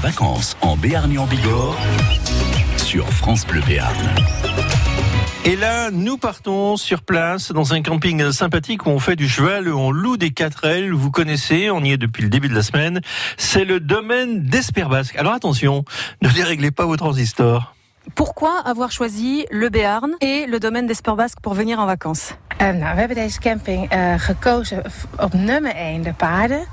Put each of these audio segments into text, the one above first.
vacances en Béarn en Bigorre sur France Bleu Béarn. Et là, nous partons sur place dans un camping sympathique où on fait du cheval, où on loue des 4L. Vous connaissez, on y est depuis le début de la semaine. C'est le domaine d'Esperbasque. Alors attention, ne déréglez pas vos transistors. Pourquoi avoir choisi le Béarn et le domaine d'Esperbasque pour venir en vacances Um, nou, we hebben deze camping uh, gekozen op nummer 1, de paarden.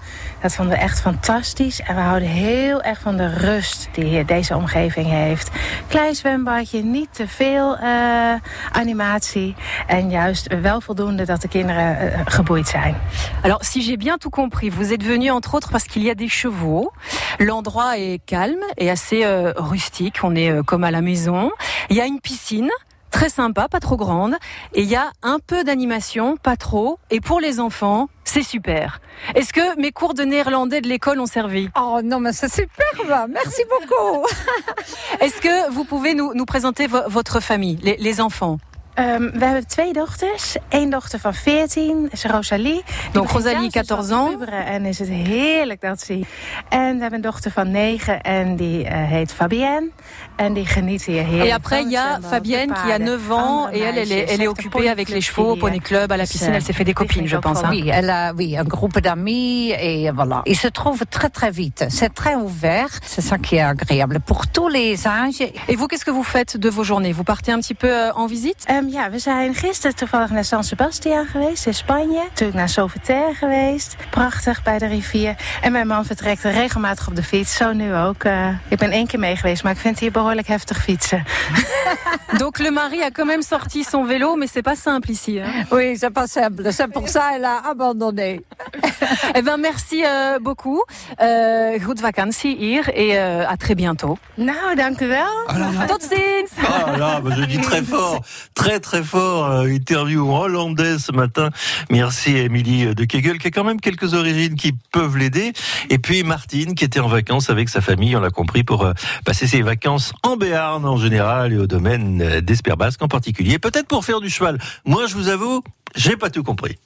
Dat vonden we echt fantastisch. En we houden heel erg van de rust die deze omgeving heeft. Klein zwembadje, niet te veel uh, animatie. En juist wel voldoende dat de kinderen geboeid zijn. Alors, si j'ai bien tout compris, vous êtes venu entre autres parce qu'il y a des chevaux. L'endroit est calme et assez euh, rustique. On est euh, comme à la maison. Il y a une piscine très sympa, pas trop grande. Et il y a un peu d'animation, pas trop. Et pour les enfants, c'est super. Est-ce que mes cours de néerlandais de l'école ont servi? Oh non, mais c'est superbe. Merci beaucoup. Est-ce que vous pouvez nous, nous présenter vo votre famille, les, les enfants? Um, we hebben twee dochters. Eén dochter van 14, is Rosalie. Donc Rosalie, 14 ans. En is het heerlijk dat ze... En we hebben een dochter van 9 en die uh, heet Fabienne. En die geniet hier heerlijk Et après, il y a Fabienne qui a 9 ans et elle, elle est, elle est occupée avec les chevaux au poney club, à la piscine. Elle s'est fait des copines, je pense. Hein. Oui, elle a oui, un groupe d'amis et voilà. Ils se trouvent très très vite. C'est très ouvert. C'est ça qui est agréable pour tous les âges. Et vous, qu'est-ce que vous faites de vos journées? Vous partez un petit peu euh, en visite? Um, Ja, we zijn gisteren toevallig naar San Sebastian geweest in Spanje. Natuurlijk naar Sauveterre geweest. Prachtig bij de rivier. En mijn man vertrekt regelmatig op de fiets. Zo nu ook. Uh, ik ben één keer mee geweest, maar ik vind het hier behoorlijk heftig fietsen. Donc le mari a quand même sorti son vélo, mais c'est pas simple ici. Hein oui, c'est pas simple. C'est pour ça qu'elle a abandonné. eh ben merci euh, beaucoup. Euh, goed vakantie hier et euh, à très bientôt. Nou, dank u wel. Ah là là. Tot ziens. Ah là, je dis très fort, très très fort. Euh, interview hollandaise ce matin. Merci à Émilie de Kegel qui a quand même quelques origines qui peuvent l'aider. Et puis Martine qui était en vacances avec sa famille, on l'a compris, pour euh, passer ses vacances en Béarn en général et au domaine euh, d'Esperbasque en particulier. Peut-être pour faire du cheval. Moi, je vous avoue, j'ai pas tout compris.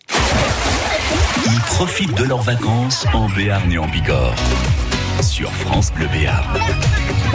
Ils profitent de leurs vacances en Béarn et en Bigorre sur France Bleu Béarn.